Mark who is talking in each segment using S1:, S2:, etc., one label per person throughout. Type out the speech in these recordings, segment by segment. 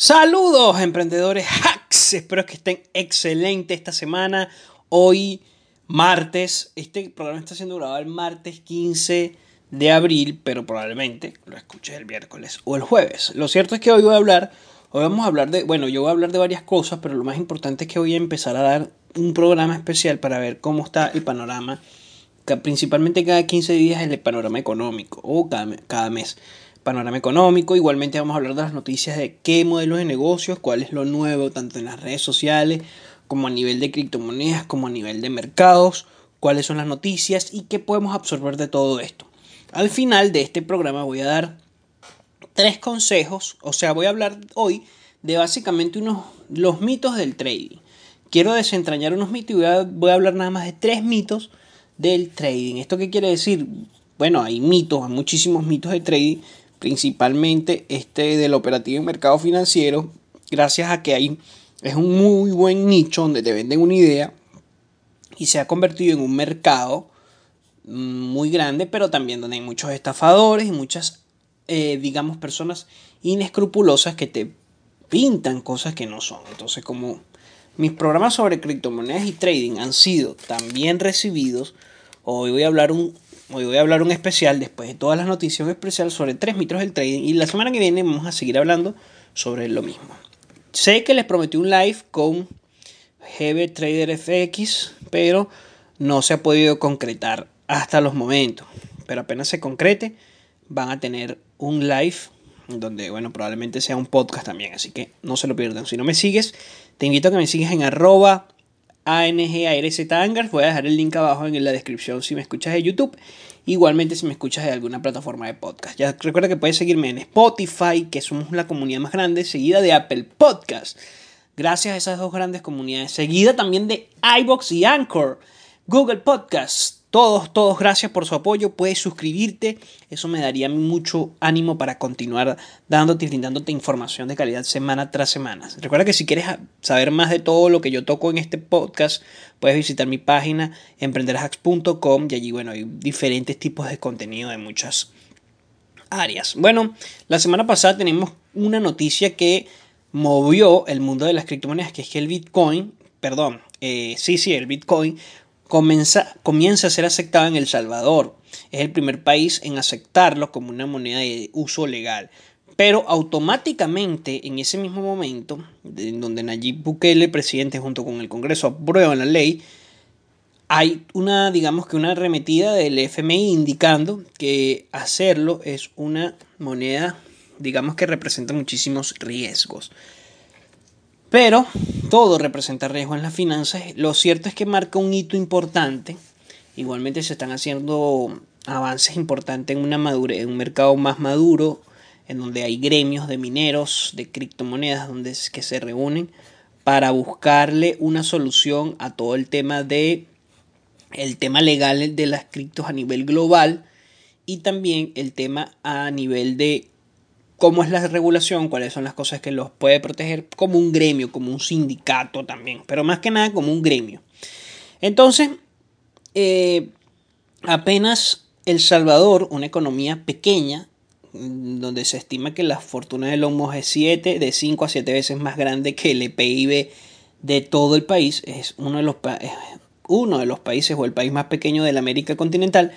S1: Saludos emprendedores hacks, espero que estén excelentes esta semana. Hoy martes, este programa está siendo grabado el martes 15 de abril, pero probablemente lo escuches el miércoles o el jueves. Lo cierto es que hoy voy a hablar, hoy vamos a hablar de, bueno, yo voy a hablar de varias cosas, pero lo más importante es que voy a empezar a dar un programa especial para ver cómo está el panorama, principalmente cada 15 días el panorama económico o cada, cada mes panorama económico. Igualmente vamos a hablar de las noticias de qué modelos de negocios, cuál es lo nuevo, tanto en las redes sociales como a nivel de criptomonedas, como a nivel de mercados, cuáles son las noticias y qué podemos absorber de todo esto. Al final de este programa voy a dar tres consejos, o sea, voy a hablar hoy de básicamente unos los mitos del trading. Quiero desentrañar unos mitos y voy a, voy a hablar nada más de tres mitos del trading. ¿Esto qué quiere decir? Bueno, hay mitos, hay muchísimos mitos de trading, principalmente este del operativo en mercado financiero, gracias a que hay, es un muy buen nicho donde te venden una idea y se ha convertido en un mercado mm, muy grande, pero también donde hay muchos estafadores y muchas, eh, digamos, personas inescrupulosas que te pintan cosas que no son. Entonces, como mis programas sobre criptomonedas y trading han sido también recibidos, hoy voy a hablar un, Hoy voy a hablar un especial, después de todas las noticias, un especial sobre tres mitos del trading. Y la semana que viene vamos a seguir hablando sobre lo mismo. Sé que les prometí un live con GB Trader FX, pero no se ha podido concretar hasta los momentos. Pero apenas se concrete, van a tener un live donde, bueno, probablemente sea un podcast también. Así que no se lo pierdan. Si no me sigues, te invito a que me sigas en arroba ANGARZ Voy a dejar el link abajo en la descripción si me escuchas de YouTube. Igualmente si me escuchas de alguna plataforma de podcast. Ya recuerda que puedes seguirme en Spotify, que somos la comunidad más grande, seguida de Apple Podcast. Gracias a esas dos grandes comunidades. Seguida también de iBox y Anchor. Google Podcast. Todos, todos, gracias por su apoyo. Puedes suscribirte. Eso me daría mucho ánimo para continuar dándote y brindándote información de calidad semana tras semana. Recuerda que si quieres saber más de todo lo que yo toco en este podcast, puedes visitar mi página emprenderhacks.com y allí, bueno, hay diferentes tipos de contenido de muchas áreas. Bueno, la semana pasada tenemos una noticia que movió el mundo de las criptomonedas, que es que el Bitcoin, perdón, eh, sí, sí, el Bitcoin comienza, comienza a ser aceptado en El Salvador. Es el primer país en aceptarlo como una moneda de uso legal. Pero automáticamente, en ese mismo momento, en donde Nayib Bukele, presidente, junto con el Congreso, aprueban la ley, hay una, digamos que una arremetida del FMI indicando que hacerlo es una moneda, digamos que representa muchísimos riesgos. Pero todo representa riesgo en las finanzas. Lo cierto es que marca un hito importante. Igualmente se están haciendo avances importantes en, una en un mercado más maduro, en donde hay gremios de mineros, de criptomonedas, donde es que se reúnen para buscarle una solución a todo el tema de el tema legal de las criptos a nivel global y también el tema a nivel de cómo es la regulación, cuáles son las cosas que los puede proteger, como un gremio, como un sindicato también, pero más que nada como un gremio. Entonces, eh, apenas El Salvador, una economía pequeña, mm, donde se estima que la fortuna de Musk es 7, de 5 a 7 veces más grande que el PIB de todo el país, es uno de los, uno de los países o el país más pequeño de la América continental,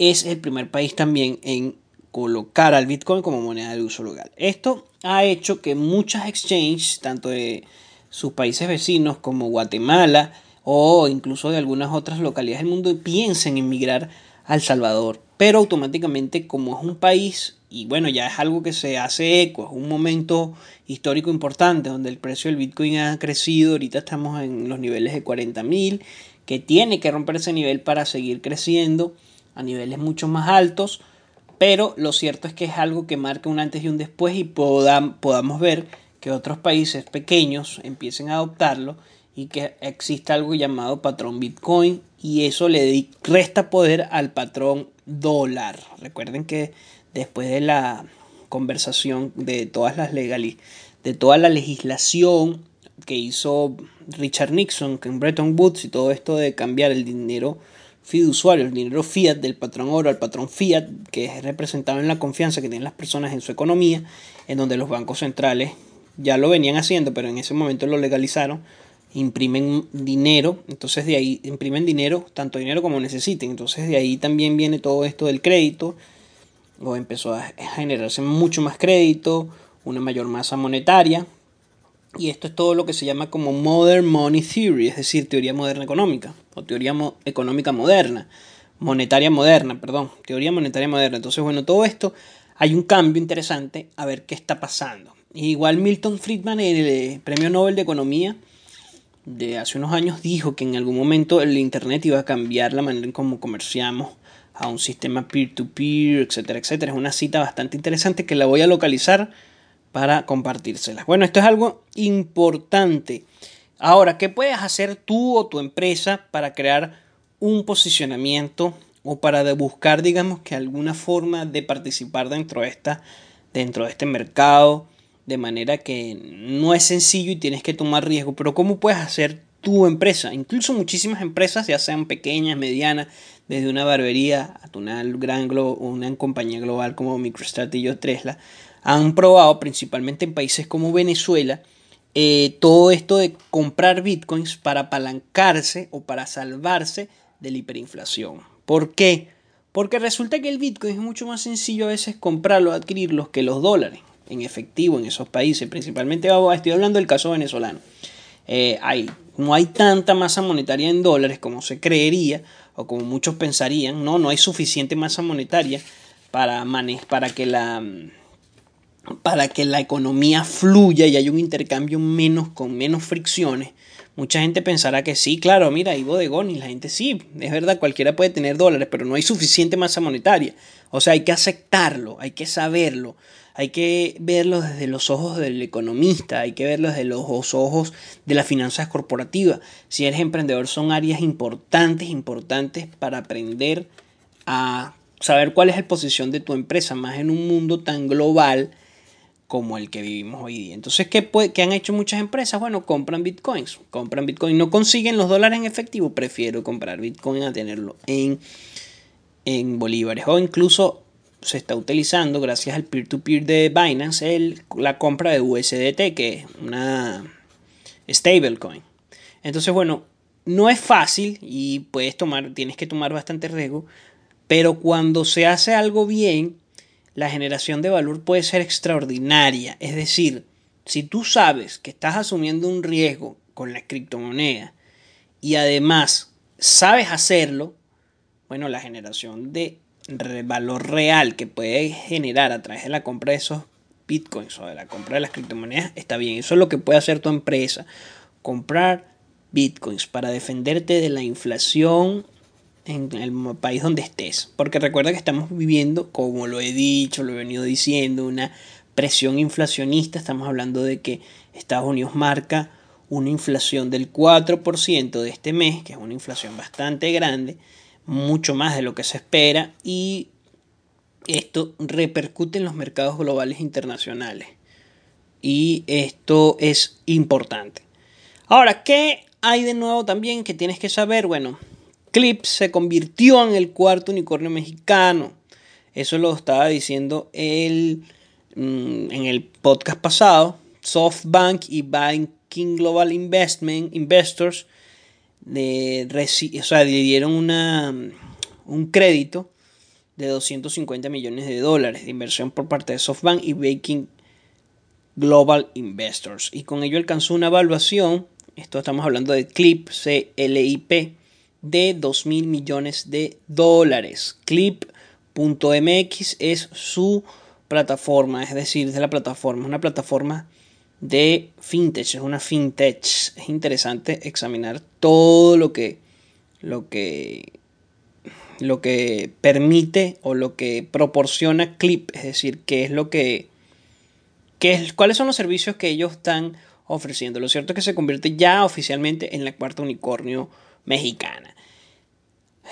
S1: es el primer país también en colocar al Bitcoin como moneda de uso legal. Esto ha hecho que muchas exchanges, tanto de sus países vecinos como Guatemala o incluso de algunas otras localidades del mundo, piensen en migrar a El Salvador. Pero automáticamente, como es un país, y bueno, ya es algo que se hace eco, es un momento histórico importante donde el precio del Bitcoin ha crecido, ahorita estamos en los niveles de 40 mil, que tiene que romper ese nivel para seguir creciendo a niveles mucho más altos pero lo cierto es que es algo que marca un antes y un después y podamos ver que otros países pequeños empiecen a adoptarlo y que exista algo llamado patrón Bitcoin y eso le resta poder al patrón dólar. Recuerden que después de la conversación de todas las legales, de toda la legislación que hizo Richard Nixon en Bretton Woods y todo esto de cambiar el dinero fiduciario, el dinero fiat del patrón oro al patrón fiat, que es representado en la confianza que tienen las personas en su economía, en donde los bancos centrales ya lo venían haciendo, pero en ese momento lo legalizaron, imprimen dinero, entonces de ahí imprimen dinero, tanto dinero como necesiten, entonces de ahí también viene todo esto del crédito, o empezó a generarse mucho más crédito, una mayor masa monetaria, y esto es todo lo que se llama como Modern Money Theory, es decir, teoría moderna económica, o teoría económica moderna, monetaria moderna, perdón, teoría monetaria moderna. Entonces, bueno, todo esto hay un cambio interesante a ver qué está pasando. Igual Milton Friedman, el eh, premio Nobel de Economía de hace unos años, dijo que en algún momento el Internet iba a cambiar la manera en cómo comerciamos a un sistema peer-to-peer, -peer, etcétera, etcétera. Es una cita bastante interesante que la voy a localizar para compartírselas. Bueno, esto es algo importante. Ahora, ¿qué puedes hacer tú o tu empresa para crear un posicionamiento o para buscar, digamos, que alguna forma de participar dentro de, esta, dentro de este mercado? De manera que no es sencillo y tienes que tomar riesgo. Pero ¿cómo puedes hacer tu empresa? Incluso muchísimas empresas, ya sean pequeñas, medianas, desde una barbería hasta una gran una compañía global como MicroStrategy o Tesla, han probado, principalmente en países como Venezuela, eh, todo esto de comprar bitcoins para apalancarse o para salvarse de la hiperinflación. ¿Por qué? Porque resulta que el bitcoin es mucho más sencillo a veces comprarlo, adquirirlos que los dólares en efectivo en esos países. Principalmente estoy hablando del caso venezolano. Eh, hay, no hay tanta masa monetaria en dólares como se creería o como muchos pensarían. No, no hay suficiente masa monetaria para, para que la para que la economía fluya y haya un intercambio menos con menos fricciones. Mucha gente pensará que sí, claro, mira, hay bodegón y la gente sí, es verdad, cualquiera puede tener dólares, pero no hay suficiente masa monetaria. O sea, hay que aceptarlo, hay que saberlo, hay que verlo desde los ojos del economista, hay que verlo desde los ojos de las finanzas corporativas. Si eres emprendedor son áreas importantes, importantes para aprender a saber cuál es la posición de tu empresa, más en un mundo tan global como el que vivimos hoy día. Entonces, ¿qué, ¿qué, han hecho muchas empresas? Bueno, compran bitcoins. Compran bitcoin. No consiguen los dólares en efectivo. Prefiero comprar bitcoin a tenerlo en, en bolívares. O incluso se está utilizando, gracias al peer-to-peer de Binance, el, la compra de USDT, que es una stablecoin. Entonces, bueno, no es fácil y puedes tomar, tienes que tomar bastante riesgo. Pero cuando se hace algo bien, la generación de valor puede ser extraordinaria. Es decir, si tú sabes que estás asumiendo un riesgo con la criptomoneda y además sabes hacerlo, bueno, la generación de valor real que puede generar a través de la compra de esos bitcoins o de la compra de las criptomonedas está bien. Eso es lo que puede hacer tu empresa. Comprar bitcoins para defenderte de la inflación en el país donde estés. Porque recuerda que estamos viviendo, como lo he dicho, lo he venido diciendo, una presión inflacionista. Estamos hablando de que Estados Unidos marca una inflación del 4% de este mes, que es una inflación bastante grande, mucho más de lo que se espera, y esto repercute en los mercados globales internacionales. Y esto es importante. Ahora, ¿qué hay de nuevo también que tienes que saber? Bueno, Clip se convirtió en el cuarto unicornio mexicano. Eso lo estaba diciendo él mm, en el podcast pasado. SoftBank y Banking Global Investment Investors le dieron una, un crédito de 250 millones de dólares de inversión por parte de SoftBank y Banking Global Investors. Y con ello alcanzó una evaluación, esto estamos hablando de CLIP, C-L-I-P, de 2 mil millones de dólares. Clip.mx es su plataforma, es decir, es la plataforma, es una plataforma de fintech, es una fintech. Es interesante examinar todo lo que lo que lo que permite o lo que proporciona Clip, es decir, qué es lo que qué es, cuáles son los servicios que ellos están ofreciendo. Lo cierto es que se convierte ya oficialmente en la cuarta unicornio mexicana.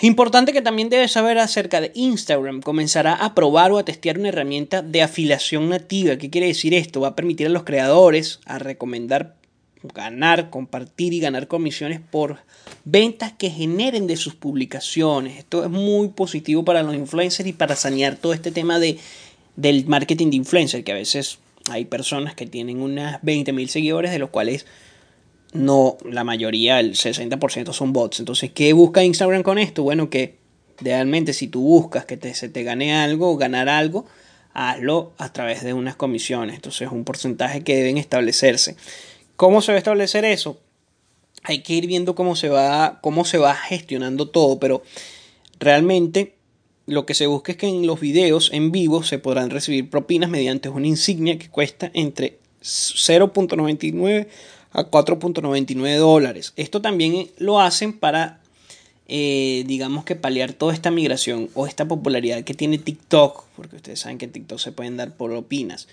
S1: Importante que también debes saber acerca de Instagram. Comenzará a probar o a testear una herramienta de afiliación nativa. ¿Qué quiere decir esto? Va a permitir a los creadores a recomendar ganar, compartir y ganar comisiones por ventas que generen de sus publicaciones. Esto es muy positivo para los influencers y para sanear todo este tema de, del marketing de influencer, que a veces hay personas que tienen unas 20.000 seguidores, de los cuales no, la mayoría, el 60% son bots. Entonces, ¿qué busca Instagram con esto? Bueno, que realmente si tú buscas que te, se te gane algo ganar algo, hazlo a través de unas comisiones. Entonces, es un porcentaje que deben establecerse. ¿Cómo se va a establecer eso? Hay que ir viendo cómo se va, cómo se va gestionando todo, pero realmente lo que se busca es que en los videos en vivo se podrán recibir propinas mediante una insignia que cuesta entre 0.99 a 4.99 dólares. Esto también lo hacen para, eh, digamos que paliar toda esta migración o esta popularidad que tiene TikTok, porque ustedes saben que TikTok se pueden dar por propinas.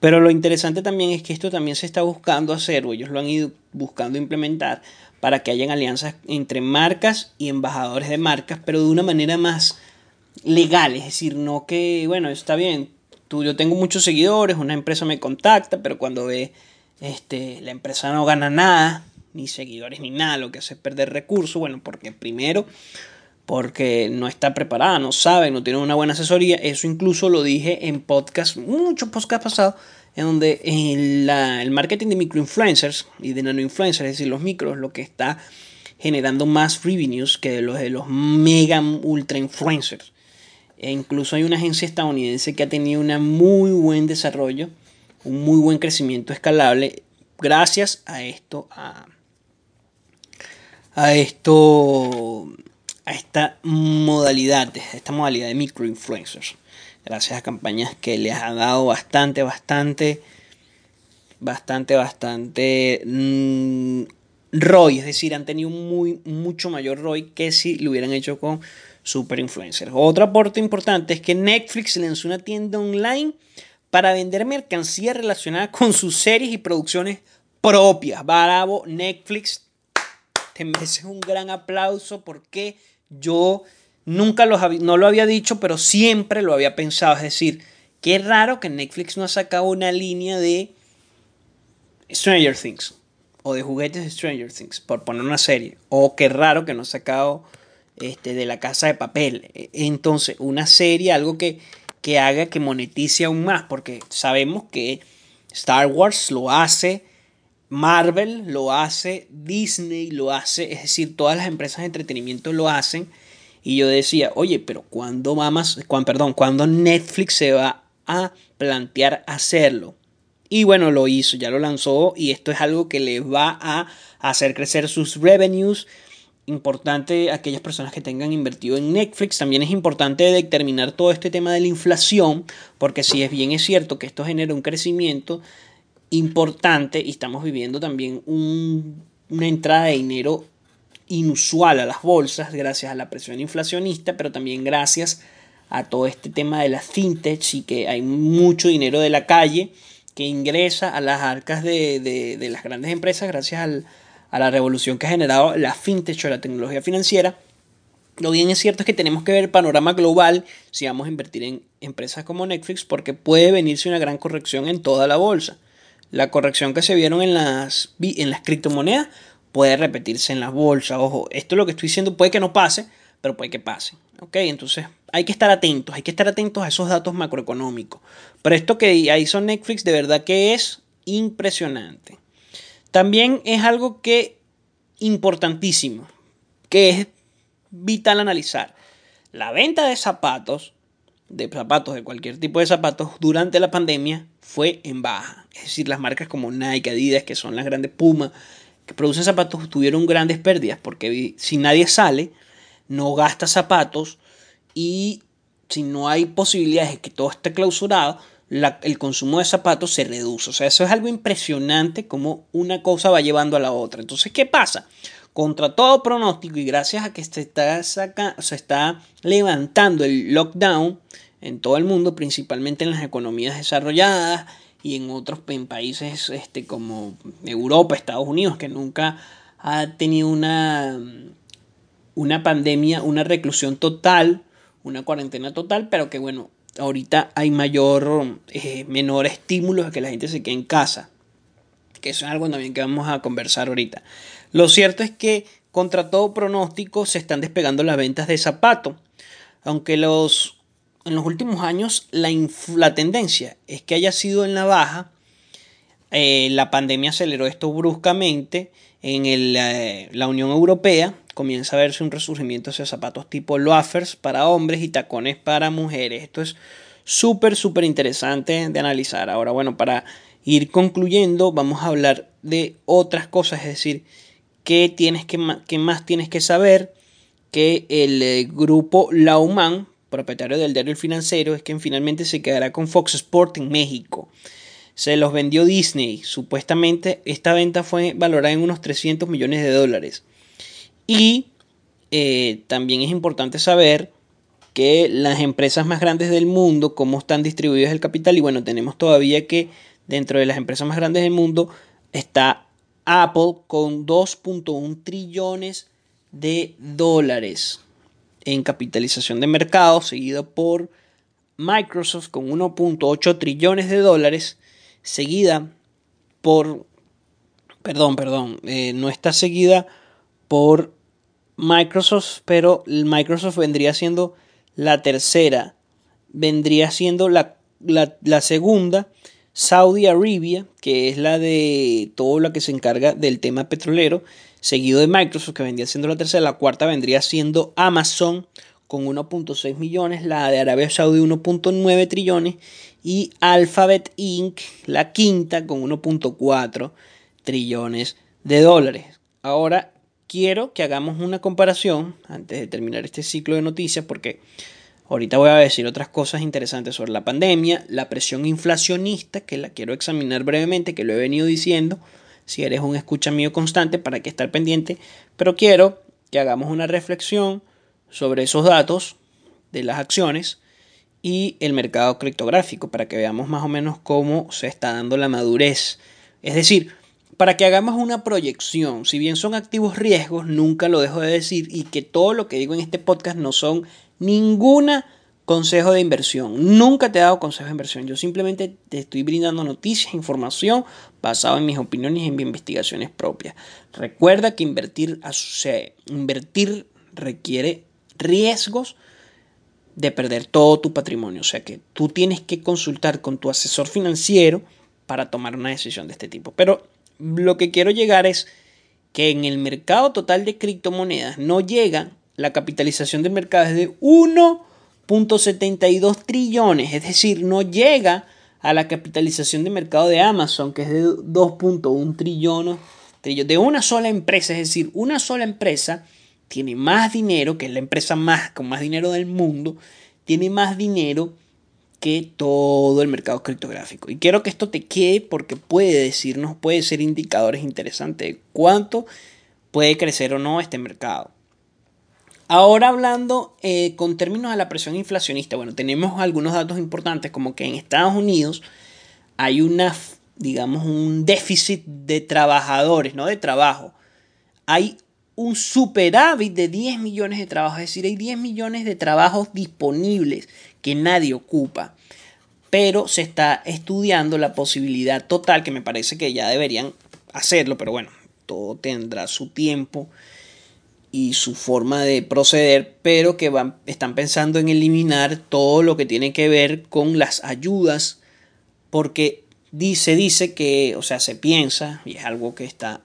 S1: Pero lo interesante también es que esto también se está buscando hacer, o ellos lo han ido buscando implementar, para que hayan alianzas entre marcas y embajadores de marcas, pero de una manera más legal, es decir, no que, bueno, está bien, tú, yo tengo muchos seguidores, una empresa me contacta, pero cuando ve, este, la empresa no gana nada, ni seguidores ni nada, lo que hace es perder recursos, bueno, porque primero, porque no está preparada, no sabe, no tiene una buena asesoría, eso incluso lo dije en podcast, muchos podcasts pasados, en donde el, el marketing de microinfluencers y de nanoinfluencers, es decir, los micros, lo que está generando más revenues que los de los mega ultra influencers. E incluso hay una agencia estadounidense que ha tenido un muy buen desarrollo, un muy buen crecimiento escalable gracias a esto, a, a esto, a esta modalidad, a esta modalidad de microinfluencers. Gracias a campañas que les ha dado bastante, bastante, bastante, bastante mm, ROI, es decir, han tenido muy, mucho mayor ROI que si lo hubieran hecho con super influencers. Otro aporte importante es que Netflix lanzó una tienda online para vender mercancía relacionada con sus series y producciones propias. Bravo, Netflix, te mereces un gran aplauso porque yo nunca no lo había dicho, pero siempre lo había pensado. Es decir, qué raro que Netflix no ha sacado una línea de Stranger Things o de juguetes de Stranger Things, por poner una serie. O qué raro que no ha sacado este, de la casa de papel. E, entonces, una serie, algo que, que haga que monetice aún más, porque sabemos que Star Wars lo hace, Marvel lo hace, Disney lo hace, es decir, todas las empresas de entretenimiento lo hacen. Y yo decía, oye, pero ¿cuándo, cuando, perdón, ¿cuándo Netflix se va a plantear hacerlo? Y bueno, lo hizo, ya lo lanzó y esto es algo que le va a hacer crecer sus revenues, importante aquellas personas que tengan invertido en Netflix. También es importante determinar todo este tema de la inflación, porque si es bien es cierto que esto genera un crecimiento importante y estamos viviendo también una entrada de dinero inusual a las bolsas gracias a la presión inflacionista, pero también gracias a todo este tema de las fintech y que hay mucho dinero de la calle que ingresa a las arcas de, de las grandes empresas gracias al, a la revolución que ha generado la fintech o la tecnología financiera. Lo bien es cierto es que tenemos que ver el panorama global si vamos a invertir en empresas como Netflix porque puede venirse una gran corrección en toda la bolsa. La corrección que se vieron en las, en las criptomonedas puede repetirse en las bolsas. Ojo, esto es lo que estoy diciendo puede que no pase, pero puede que pase. Entonces hay que estar atentos, hay que estar atentos a esos datos macroeconómicos. Pero esto que hizo Netflix de verdad que es impresionante. También es algo que importantísimo, que es vital analizar. La venta de zapatos, de zapatos, de cualquier tipo de zapatos, durante la pandemia fue en baja. Es decir, las marcas como Nike, Adidas, que son las grandes Puma, que producen zapatos, tuvieron grandes pérdidas porque si nadie sale, no gasta zapatos y si no hay posibilidades de que todo esté clausurado, el consumo de zapatos se reduce. O sea, eso es algo impresionante como una cosa va llevando a la otra. Entonces, ¿qué pasa? Contra todo pronóstico y gracias a que se está, se está levantando el lockdown en todo el mundo, principalmente en las economías desarrolladas y en otros países este, como Europa, Estados Unidos, que nunca ha tenido una, una pandemia, una reclusión total, una cuarentena total, pero que bueno, ahorita hay mayor, eh, menor estímulo a que la gente se quede en casa. que eso es algo también que vamos a conversar ahorita. Lo cierto es que contra todo pronóstico se están despegando las ventas de zapatos, aunque los, en los últimos años la, la tendencia es que haya sido en la baja, eh, la pandemia aceleró esto bruscamente en el, eh, la Unión Europea, comienza a verse un resurgimiento de zapatos tipo loafers para hombres y tacones para mujeres. Esto es súper, súper interesante de analizar. Ahora, bueno, para ir concluyendo, vamos a hablar de otras cosas, es decir, qué, tienes que, qué más tienes que saber que el eh, grupo Lauman, propietario del diario Financiero, es quien finalmente se quedará con Fox Sport en México. Se los vendió Disney. Supuestamente esta venta fue valorada en unos 300 millones de dólares. Y eh, también es importante saber que las empresas más grandes del mundo, cómo están distribuidas el capital. Y bueno, tenemos todavía que dentro de las empresas más grandes del mundo está Apple con 2.1 trillones de dólares en capitalización de mercado, seguido por Microsoft con 1.8 trillones de dólares, seguida por, perdón, perdón, eh, no está seguida por Microsoft, pero Microsoft vendría siendo la tercera, vendría siendo la, la, segunda, Saudi Arabia, que es la de todo lo que se encarga del tema petrolero, seguido de Microsoft, que vendría siendo la tercera, la cuarta vendría siendo Amazon con 1.6 millones, la de Arabia Saudí 1.9 trillones y Alphabet Inc., la quinta con 1.4 trillones de dólares. Ahora, quiero que hagamos una comparación antes de terminar este ciclo de noticias porque ahorita voy a decir otras cosas interesantes sobre la pandemia, la presión inflacionista, que la quiero examinar brevemente, que lo he venido diciendo, si eres un escucha mío constante para que estar pendiente, pero quiero que hagamos una reflexión sobre esos datos de las acciones y el mercado criptográfico para que veamos más o menos cómo se está dando la madurez. Es decir, para que hagamos una proyección, si bien son activos riesgos, nunca lo dejo de decir y que todo lo que digo en este podcast no son ninguna consejo de inversión. Nunca te he dado consejo de inversión. Yo simplemente te estoy brindando noticias, información basado en mis opiniones y en mis investigaciones propias. Recuerda que invertir, invertir requiere riesgos de perder todo tu patrimonio. O sea que tú tienes que consultar con tu asesor financiero para tomar una decisión de este tipo. Pero lo que quiero llegar es que en el mercado total de criptomonedas no llega la capitalización del mercado es de 1.72 trillones, es decir, no llega a la capitalización de mercado de Amazon, que es de 2.1 trillones de una sola empresa, es decir, una sola empresa tiene más dinero, que es la empresa más con más dinero del mundo, tiene más dinero que todo el mercado criptográfico. Y quiero que esto te quede porque puede decirnos, puede ser indicadores interesantes de cuánto puede crecer o no este mercado. Ahora hablando eh, con términos de la presión inflacionista, bueno, tenemos algunos datos importantes como que en Estados Unidos hay una, digamos, un déficit de trabajadores, no de trabajo. Hay un superávit de 10 millones de trabajos, es decir, hay 10 millones de trabajos disponibles que nadie ocupa. Pero se está estudiando la posibilidad total, que me parece que ya deberían hacerlo, pero bueno, todo tendrá su tiempo y su forma de proceder, pero que van, están pensando en eliminar todo lo que tiene que ver con las ayudas, porque dice, dice que, o sea, se piensa, y es algo que está,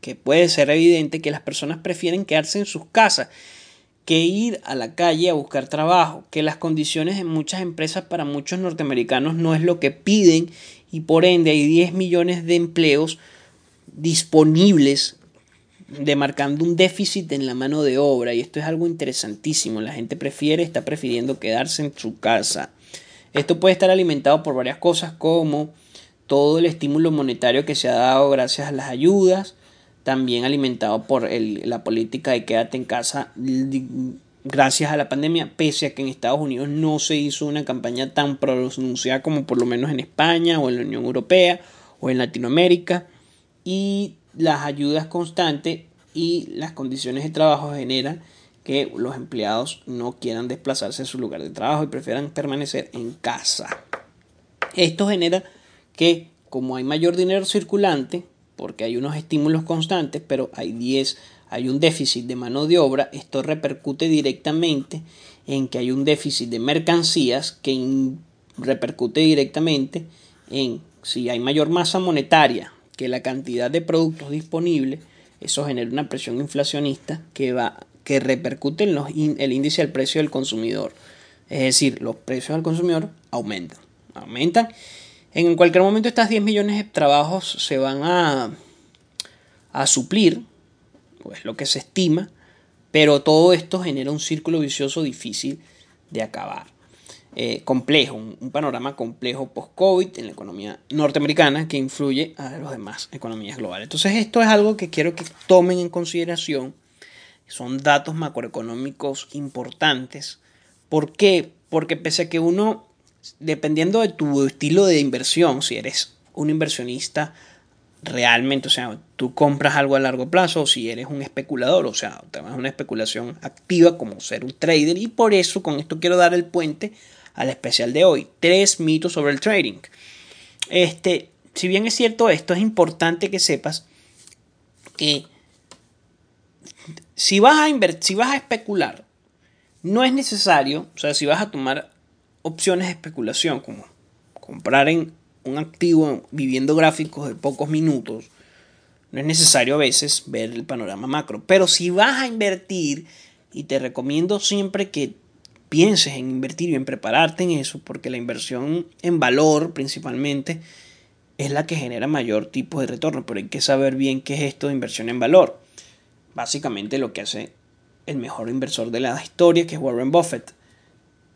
S1: que puede ser evidente, que las personas prefieren quedarse en sus casas que ir a la calle a buscar trabajo, que las condiciones en muchas empresas para muchos norteamericanos no es lo que piden y por ende hay 10 millones de empleos disponibles demarcando un déficit en la mano de obra y esto es algo interesantísimo, la gente prefiere, está prefiriendo quedarse en su casa. Esto puede estar alimentado por varias cosas como todo el estímulo monetario que se ha dado gracias a las ayudas, también alimentado por la política de quédate en casa gracias a la pandemia, pese a que en Estados Unidos no se hizo una campaña tan pronunciada como por lo menos en España o en la Unión Europea o en Latinoamérica. Y las ayudas constantes y las condiciones de trabajo generan que los empleados no quieran desplazarse a su lugar de trabajo y prefieran permanecer en casa. Esto genera que como hay mayor dinero circulante, porque hay unos estímulos constantes, pero hay 10, hay un déficit de mano de obra, esto repercute directamente en que hay un déficit de mercancías que repercute directamente en si hay mayor masa monetaria que la cantidad de productos disponibles, eso genera una presión inflacionista que va que repercute en el índice del precio del consumidor. Es decir, los precios al consumidor aumentan. Aumentan. En cualquier momento estas 10 millones de trabajos se van a, a suplir, pues lo que se estima, pero todo esto genera un círculo vicioso difícil de acabar. Eh, complejo, un, panorama complejo post-COVID en la economía norteamericana que influye a las demás economías globales. Entonces esto es algo que quiero que tomen en consideración. Son datos macroeconómicos importantes. ¿Por qué? Porque pese a que uno, dependiendo de tu estilo de inversión, si eres un inversionista realmente, o sea, tú compras algo a largo plazo o si eres un especulador, o sea, te una especulación activa como ser un trader y por eso con esto quiero dar el puente al especial de hoy. Tres mitos sobre el trading. Este, si bien es cierto esto, es importante que sepas que si vas a si vas a especular, no es necesario, o sea, si vas a tomar opciones de especulación como comprar en un activo viviendo gráficos de pocos minutos, no es necesario a veces ver el panorama macro. Pero si vas a invertir, y te recomiendo siempre que pienses en invertir y en prepararte en eso, porque la inversión en valor principalmente es la que genera mayor tipo de retorno, pero hay que saber bien qué es esto de inversión en valor. Básicamente lo que hace el mejor inversor de la historia, que es Warren Buffett.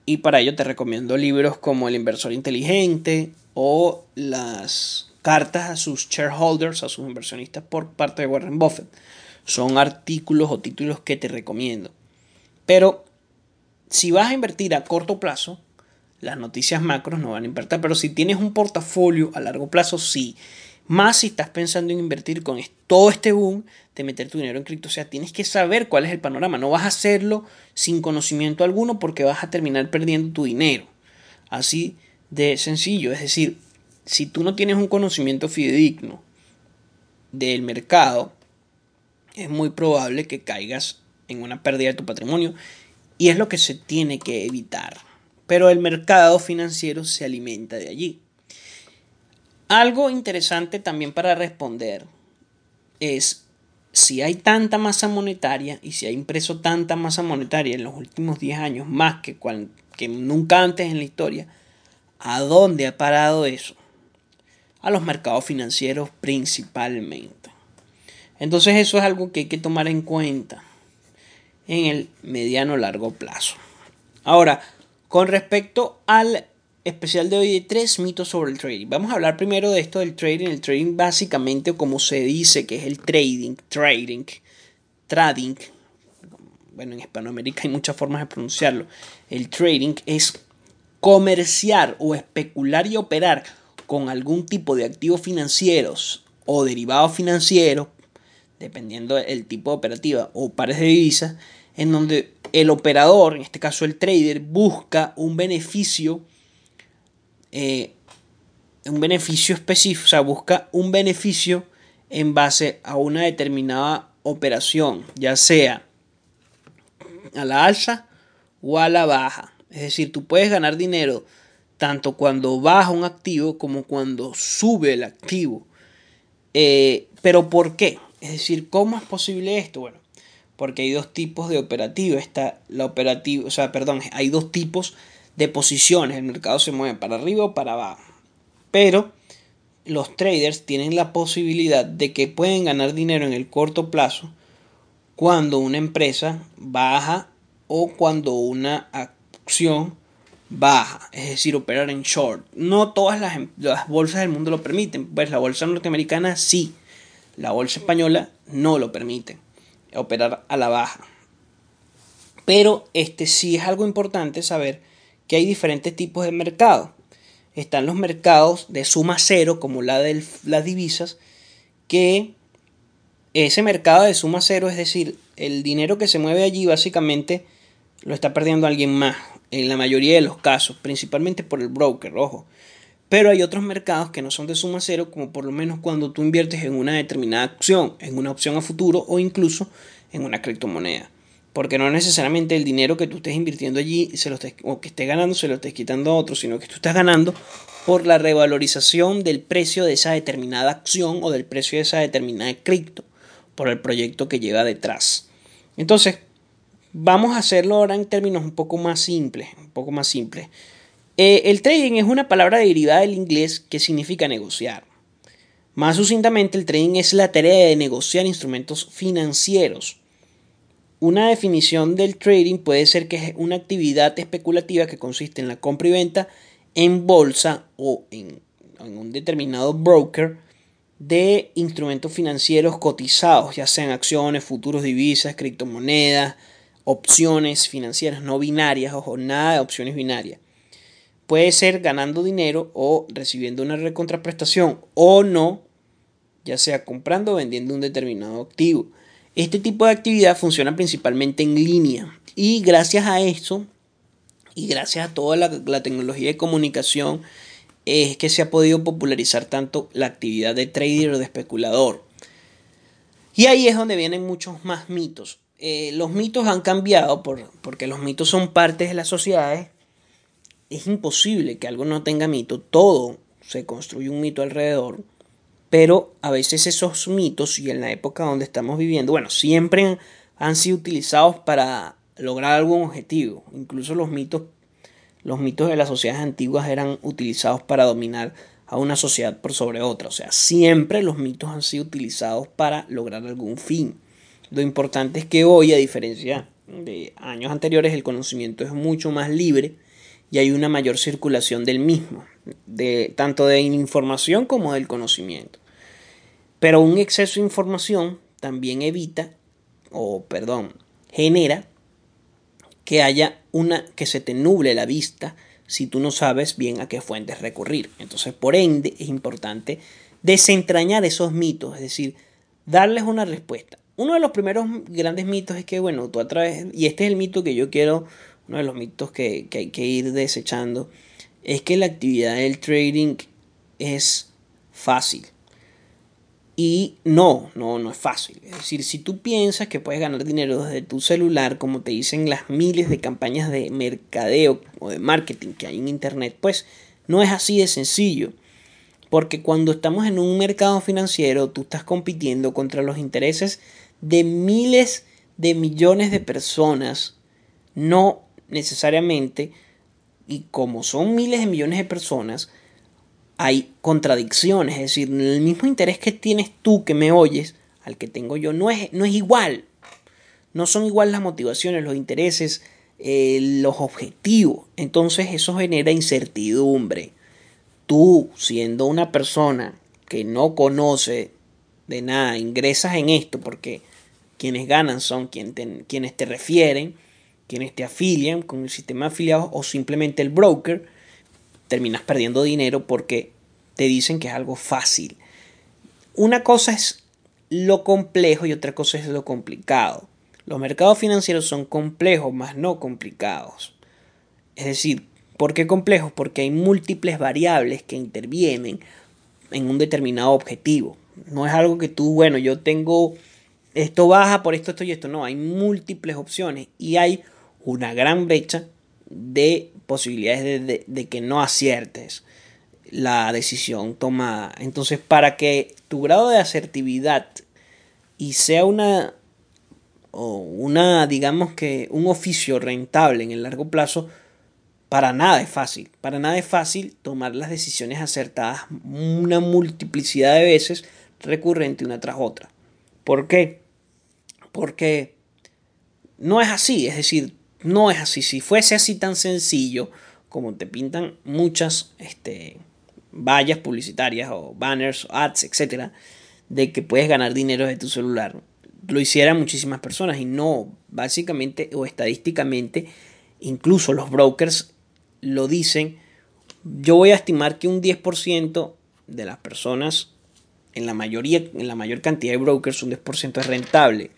S1: Y para ello te recomiendo libros como El inversor inteligente o las cartas a sus shareholders, a sus inversionistas por parte de Warren Buffett. Son artículos o títulos que te recomiendo. Pero si vas a invertir a corto plazo, las noticias macros no van a importar, pero si tienes un portafolio a largo plazo, sí. Más si estás pensando en invertir con todo este boom de meter tu dinero en cripto. O sea, tienes que saber cuál es el panorama. No vas a hacerlo sin conocimiento alguno porque vas a terminar perdiendo tu dinero. Así de sencillo. Es decir, si tú no tienes un conocimiento fidedigno del mercado, es muy probable que caigas en una pérdida de tu patrimonio y es lo que se tiene que evitar. Pero el mercado financiero se alimenta de allí. Algo interesante también para responder es si hay tanta masa monetaria y si ha impreso tanta masa monetaria en los últimos 10 años, más que, que nunca antes en la historia, ¿a dónde ha parado eso? A los mercados financieros principalmente. Entonces eso es algo que hay que tomar en cuenta en el mediano largo plazo. Ahora, con respecto al especial de hoy de tres mitos sobre el trading. Vamos a hablar primero de esto del trading. El trading básicamente, como se dice que es el trading, trading, trading. Bueno, en Hispanoamérica hay muchas formas de pronunciarlo. El trading es comerciar o especular y operar con algún tipo de activos financieros o derivados financieros, dependiendo del tipo de operativa o pares de divisas, en donde el operador, en este caso el trader, busca un beneficio, eh, un beneficio específico, o sea, busca un beneficio en base a una determinada operación, ya sea a la alza o a la baja. Es decir, tú puedes ganar dinero tanto cuando baja un activo como cuando sube el activo. Eh, pero ¿por qué? Es decir, ¿cómo es posible esto? Bueno, porque hay dos tipos de operativa. Está la operativa, o sea, perdón, hay dos tipos de posiciones. El mercado se mueve para arriba o para abajo. Pero los traders tienen la posibilidad de que pueden ganar dinero en el corto plazo cuando una empresa baja o cuando una acción baja, es decir, operar en short. No todas las, em, las, bolsas del mundo lo permiten, pues la bolsa norteamericana sí, la bolsa española no lo permite operar a la baja. Pero este sí es algo importante saber que hay diferentes tipos de mercados. Están los mercados de suma cero, como la de las divisas, que ese mercado de suma cero, es decir, el dinero que se mueve allí básicamente lo está perdiendo alguien más, en la mayoría de los casos, principalmente por el broker, ojo. Pero hay otros mercados que no son de suma cero, como por lo menos cuando tú inviertes en una determinada acción, en una opción a futuro o incluso en una criptomoneda. Porque no necesariamente el dinero que tú estés invirtiendo allí se lo o que estés ganando se lo estés quitando a otro, sino que tú estás ganando por la revalorización del precio de esa determinada acción o del precio de esa determinada cripto, por el proyecto que lleva detrás. Entonces, vamos a hacerlo ahora en términos un poco más simples, un poco más simples. Eh, el trading es una palabra derivada del inglés que significa negociar. Más sucintamente, el trading es la tarea de negociar instrumentos financieros. Una definición del trading puede ser que es una actividad especulativa que consiste en la compra y venta en bolsa o en, un determinado broker de instrumentos financieros cotizados, ya sean acciones, futuros, divisas, criptomonedas, opciones financieras no binarias, ojo, nada de opciones binarias puede ser ganando dinero o recibiendo una recontraprestación o no, ya sea comprando o vendiendo un determinado activo. Este tipo de actividad funciona principalmente en línea y gracias a eso y gracias a toda la, tecnología de comunicación es que se ha podido popularizar tanto la actividad de trader o de especulador. Y ahí es donde vienen muchos más mitos. Eh, los mitos han cambiado por, porque los mitos son partes de las sociedades es imposible que algo no tenga mito, todo se construye un mito alrededor, pero a veces esos mitos y en la época donde estamos viviendo, bueno, siempre han sido utilizados para lograr algún objetivo, incluso los mitos los mitos de las sociedades antiguas eran utilizados para dominar a una sociedad por sobre otra, o sea, siempre los mitos han sido utilizados para lograr algún fin. Lo importante es que hoy, a diferencia de años anteriores, el conocimiento es mucho más libre y hay una mayor circulación del mismo, de, tanto de información como del conocimiento. Pero un exceso de información también evita, o perdón, genera que haya una que se te nuble la vista si tú no sabes bien a qué fuentes recurrir. Entonces, por ende, es importante desentrañar esos mitos, es decir, darles una respuesta. Uno de los primeros grandes mitos es que, bueno, tú a través, y este es el mito que yo quiero uno de los mitos que, hay que ir desechando, es que la actividad del trading es fácil. Y no, no, no es fácil. Es decir, si tú piensas que puedes ganar dinero desde tu celular, como te dicen las miles de campañas de mercadeo o de marketing que hay en Internet, pues no es así de sencillo. Porque cuando estamos en un mercado financiero, tú estás compitiendo contra los intereses de miles de millones de personas, no necesariamente, y como son miles de millones de personas, hay contradicciones, es decir, el mismo interés que tienes tú que me oyes al que tengo yo no es, no es igual. No son igual las motivaciones, los intereses, eh, los objetivos. Entonces eso genera incertidumbre. Tú, siendo una persona que no conoce de nada, ingresas en esto porque quienes ganan son quienes te refieren quienes te afilian con el sistema de afiliados o simplemente el broker, terminas perdiendo dinero porque te dicen que es algo fácil. Una cosa es lo complejo y otra cosa es lo complicado. Los mercados financieros son complejos, más no complicados. Es decir, ¿por qué complejos? Porque hay múltiples variables que intervienen en un determinado objetivo. No es algo que tú, bueno, yo tengo esto baja por esto, esto y esto. No, hay múltiples opciones y hay una gran brecha de posibilidades de, que no aciertes la decisión tomada. Entonces, para que tu grado de asertividad y sea una o una, digamos que un oficio rentable en el largo plazo, para nada es fácil. Para nada es fácil tomar las decisiones acertadas una multiplicidad de veces recurrente una tras otra. ¿Por qué? Porque no es así. Es decir, no es así. Si fuese así tan sencillo como te pintan muchas este, vallas publicitarias o banners o ads, etcétera, de que puedes ganar dinero de tu celular, lo hicieran muchísimas personas y no, básicamente o estadísticamente, incluso los brokers lo dicen. Yo voy a estimar que un 10% de las personas, en la mayoría, en la mayor cantidad de brokers, un 10% es rentable.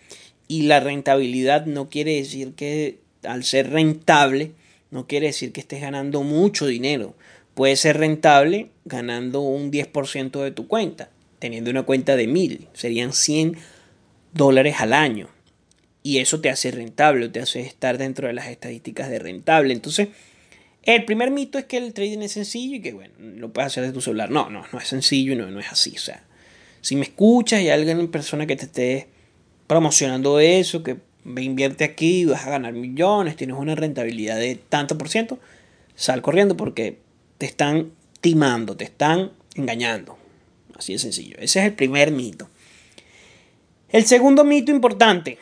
S1: Y la rentabilidad no quiere decir que al ser rentable, no quiere decir que estés ganando mucho dinero. puede ser rentable ganando un 10% de tu cuenta, teniendo una cuenta de 1000, serían 100 dólares al año. Y eso te hace rentable, te hace estar dentro de las estadísticas de rentable. Entonces, el primer mito es que el trading es sencillo y que, bueno, lo puedes hacer de tu celular. No, no, no es sencillo y no, no es así. O sea, si me escuchas y hay alguien, persona que te esté promocionando eso, que invierte aquí vas a ganar millones, tienes una rentabilidad de tanto por ciento, sal corriendo porque te están timando, te están engañando. Así de sencillo. Ese es el primer mito. El segundo mito importante,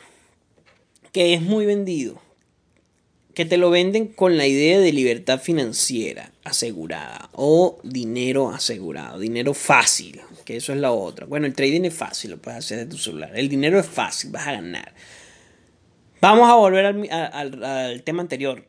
S1: que es muy vendido, que te lo venden con la idea de libertad financiera asegurada o dinero asegurado, dinero fácil, que eso es la otra. Bueno, el trading es fácil, lo puedes hacer de tu celular. El dinero es fácil, vas a ganar. Vamos a volver al, tema anterior.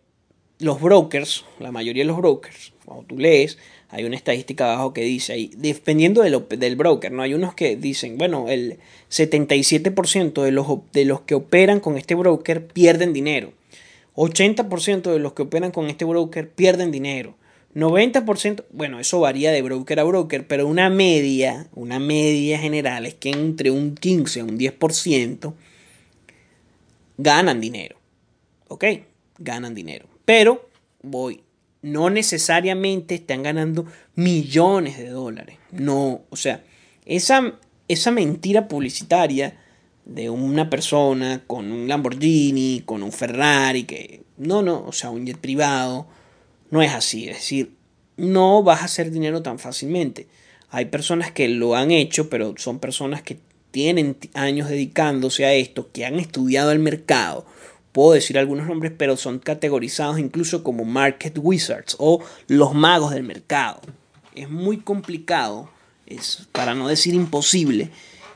S1: Los brokers, la mayoría de los brokers, cuando tú lees, hay una estadística abajo que dice ahí, dependiendo del broker, ¿no? Hay unos que dicen, bueno, el 77% de los, de los que operan con este broker pierden dinero. 80% de los que operan con este broker pierden dinero. 90%, bueno, eso varía de broker a broker, pero una media, una media general es que entre un 15 a un 10% ganan dinero. ¿Ok? Ganan dinero. Pero, voy, no necesariamente están ganando millones de dólares. No, o sea, esa, esa mentira publicitaria de una persona con un Lamborghini, con un Ferrari, que no, no, o sea, un jet privado, no es así, es decir, no vas a hacer dinero tan fácilmente. Hay personas que lo han hecho, pero son personas que tienen años dedicándose a esto, que han estudiado el mercado. Puedo decir algunos nombres, pero son categorizados incluso como market wizards o los magos del mercado. Es muy complicado, es para no decir imposible,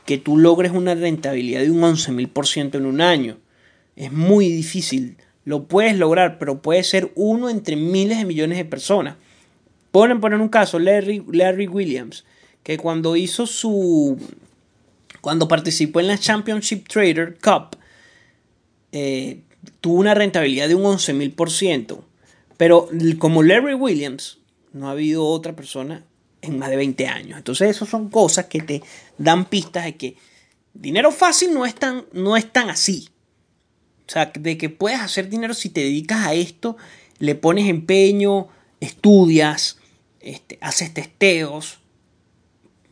S1: que tú logres una rentabilidad de un 11.000% en un año. Es muy difícil. Lo puedes lograr, pero puede ser uno entre miles de millones de personas. Ponen poner un caso, Larry, Larry Williams, que cuando hizo su... Cuando participó en la Championship Trader Cup, eh, tuvo una rentabilidad de un 11.000%. Pero como Larry Williams, no ha habido otra persona en más de 20 años. Entonces, esas son cosas que te dan pistas de que dinero fácil no es tan, no es tan así. O sea, de que puedes hacer dinero si te dedicas a esto, le pones empeño, estudias, este, haces testeos,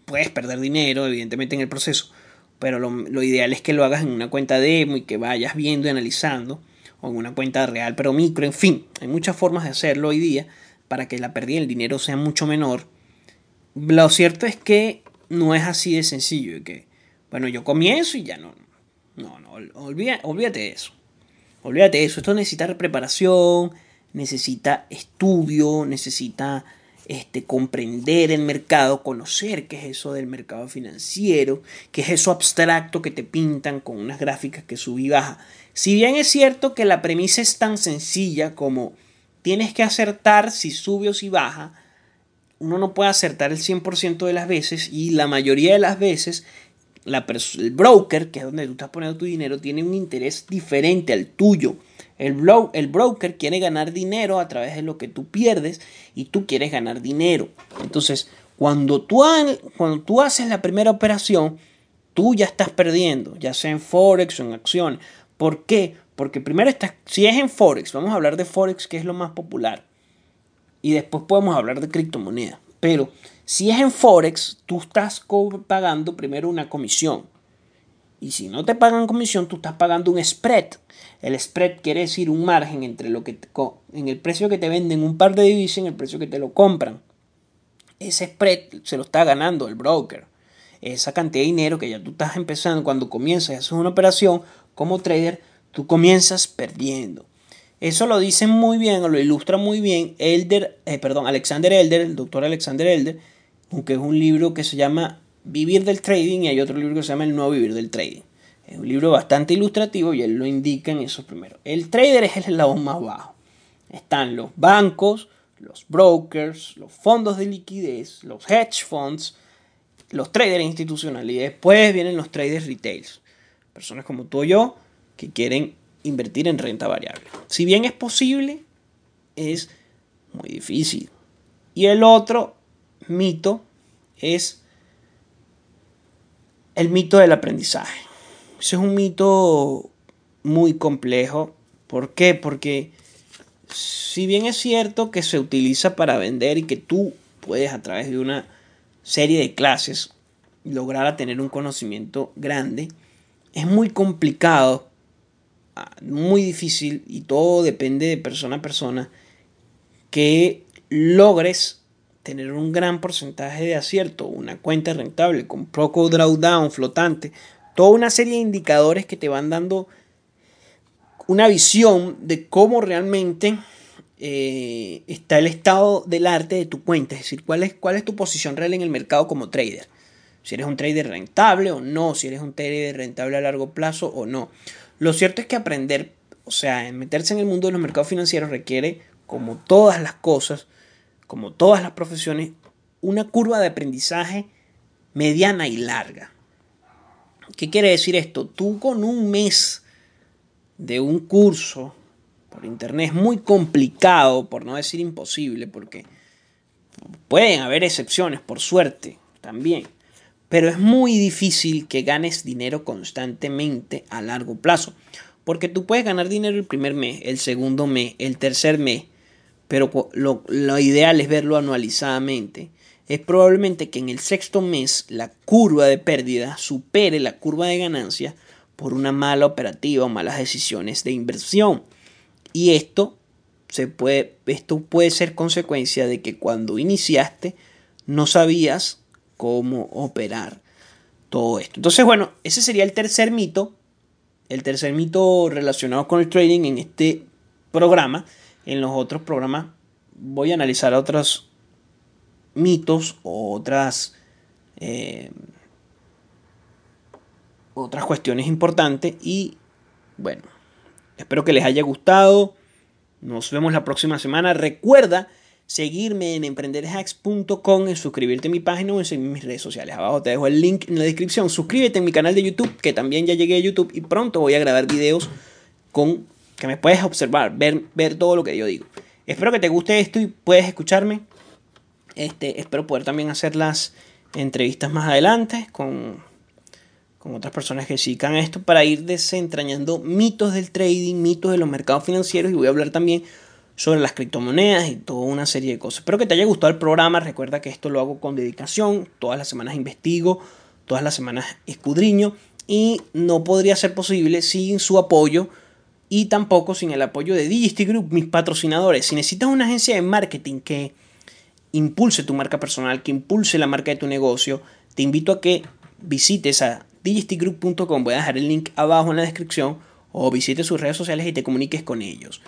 S1: puedes perder dinero, evidentemente, en el proceso, pero lo, ideal es que lo hagas en una cuenta demo y que vayas viendo y analizando, o en una cuenta real pero micro, en fin, hay muchas formas de hacerlo hoy día para que la pérdida del dinero sea mucho menor lo cierto es que no es así de sencillo. que, bueno, yo comienzo y ya no. No, no, olvídate, de eso. Olvídate de eso. Esto necesita preparación, necesita estudio, necesita este, comprender el mercado, conocer qué es eso del mercado financiero, qué es eso abstracto que te pintan con unas gráficas que sube y baja. Si bien es cierto que la premisa es tan sencilla como tienes que acertar si sube o si baja, uno no puede acertar el 100% de las veces y la mayoría de las veces la el broker, que es donde tú estás poniendo tu dinero, tiene un interés diferente al tuyo. El, el broker quiere ganar dinero a través de lo que tú pierdes y tú quieres ganar dinero. Entonces, cuando tú, cuando tú haces la primera operación, tú ya estás perdiendo, ya sea en Forex o en acción. ¿Por qué? Porque primero estás, si es en Forex, vamos a hablar de Forex, que es lo más popular y después podemos hablar de criptomonedas. Pero si es en Forex, tú estás pagando primero una comisión. Y si no te pagan comisión, tú estás pagando un spread. El spread quiere decir un margen entre lo que en el precio que te venden un par de divisas y en el precio que te lo compran. Ese spread se lo está ganando el broker. Esa cantidad de dinero que ya tú estás empezando cuando comienzas a hacer una operación como trader, tú comienzas perdiendo. Eso lo dice muy bien, lo ilustra muy bien Elder, eh, perdón, Alexander Elder, el doctor Alexander Elder, aunque es un libro que se llama Vivir del Trading y hay otro libro que se llama El Nuevo Vivir del Trading. Es un libro bastante ilustrativo y él lo indica en esos primeros. El trader es el eslabón más bajo. Están los bancos, los brokers, los fondos de liquidez, los hedge funds, los traders institucionales y después vienen los traders retails. Personas como tú o yo que quieren invertir en renta variable. Si bien es posible, es muy difícil. Y el otro mito es el mito del aprendizaje. Ese es un mito muy complejo. ¿Por qué? Porque si bien es cierto que se utiliza para vender y que tú puedes a través de una serie de clases lograr a tener un conocimiento grande, es muy complicado, muy difícil y todo depende de persona a persona que logres tener un gran porcentaje de acierto, una cuenta rentable con poco drawdown flotante, toda una serie de indicadores que te van dando una visión de cómo realmente eh, está el estado del arte de tu cuenta, es decir, cuál es, cuál es tu posición real en el mercado como trader. Si eres un trader rentable o no, si eres un trader rentable a largo plazo o no. Lo cierto es que aprender, o sea, meterse en el mundo de los mercados financieros requiere, como todas las cosas, como todas las profesiones, una curva de aprendizaje mediana y larga. ¿Qué quiere decir esto? Tú con un mes de un curso por internet es muy complicado, por no decir imposible, porque pueden haber excepciones, por suerte, también. Pero es muy difícil que ganes dinero constantemente a largo plazo. Porque tú puedes ganar dinero el primer mes, el segundo mes, el tercer mes. Pero lo, ideal es verlo anualizadamente. Es probablemente que en el sexto mes la curva de pérdida supere la curva de ganancia por una mala operativa o malas decisiones de inversión. Y esto, se puede, esto puede ser consecuencia de que cuando iniciaste no sabías cómo operar todo esto. Entonces, bueno, ese sería el tercer mito, el tercer mito relacionado con el trading en este programa. En los otros programas voy a analizar otros mitos o otras, eh, otras cuestiones importantes y bueno, espero que les haya gustado. Nos vemos la próxima semana. Recuerda seguirme en emprenderhacks.com, en suscribirte a mi página o en mis redes sociales. Abajo te dejo el link en la descripción. Suscríbete en mi canal de YouTube, que también ya llegué a YouTube y pronto voy a grabar videos con que me puedes observar, ver, ver todo lo que yo digo. Espero que te guste esto y puedes escucharme. Este, espero poder también hacer las entrevistas más adelante con, con otras personas que sigan esto para ir desentrañando mitos del trading, mitos de los mercados financieros y voy a hablar también sobre las criptomonedas y toda una serie de cosas. Espero que te haya gustado el programa. Recuerda que esto lo hago con dedicación. Todas las semanas investigo, todas las semanas escudriño y no podría ser posible sin su apoyo y tampoco sin el apoyo de Digisty Group, mis patrocinadores. Si necesitas una agencia de marketing que impulse tu marca personal, que impulse la marca de tu negocio, te invito a que visites a digistygroup.com. Voy a dejar el link abajo en la descripción o visites sus redes sociales y te comuniques con ellos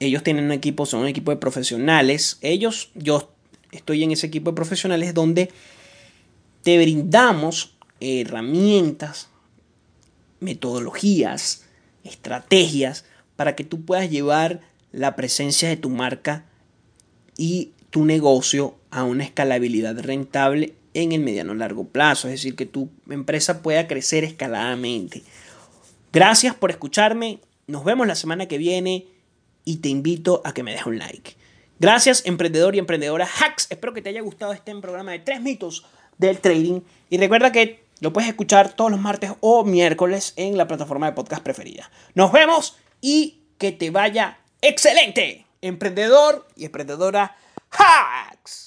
S1: ellos tienen un equipo, son un equipo de profesionales. Ellos, yo estoy en ese equipo de profesionales donde te brindamos herramientas, metodologías, estrategias para que tú puedas llevar la presencia de tu marca y tu negocio a una escalabilidad rentable en el mediano largo plazo, es decir, que tu empresa pueda crecer escaladamente. Gracias por escucharme, nos vemos la semana que viene y te invito a que me dejes un like. Gracias, emprendedor y emprendedora hacks. Espero que te haya gustado este programa de tres mitos del trading. Y recuerda que lo puedes escuchar todos los martes o miércoles en la plataforma de podcast preferida. Nos vemos y que te vaya excelente, emprendedor y emprendedora hacks.